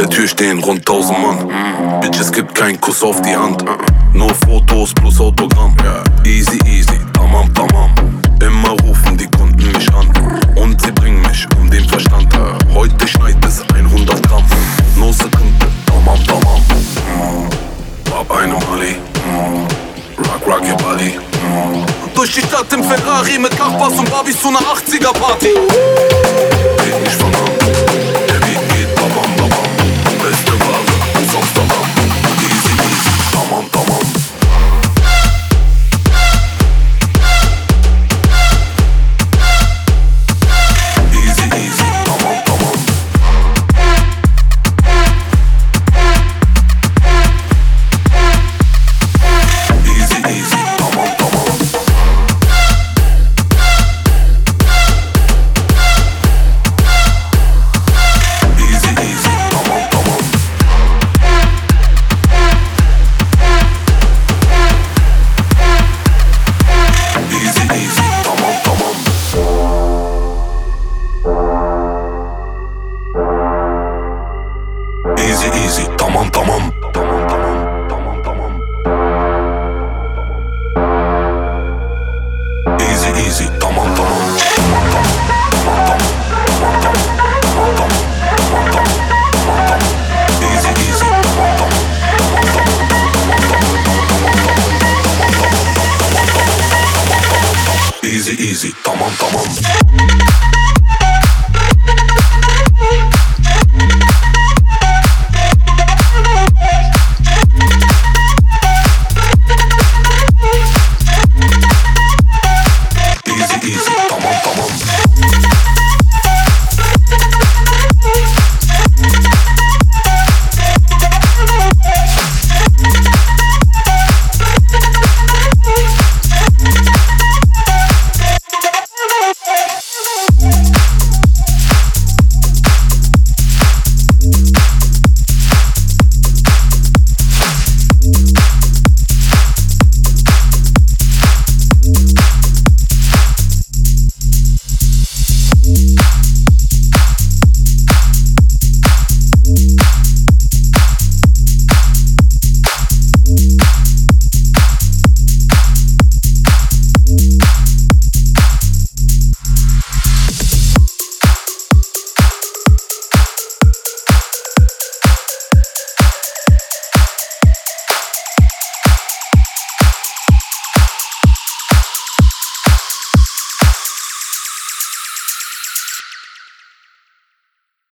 der Tür stehen rund 1000 Mann. Mm. Bitch, es gibt keinen Kuss auf die Hand. Mm. Nur Fotos plus Autogramm. Yeah. Easy, easy, tamam, tamam. Immer rufen die Kunden mich an. Und sie bringen mich um den Verstand. Heute schneit es 100 Gramm. No Sekunde, tamam, tamam. Mm. Ab einem Ali. Rock, rock your body. Durch die Stadt im Ferrari mit Nachbars und Babys zu einer 80er-Party. easy, come on, come on.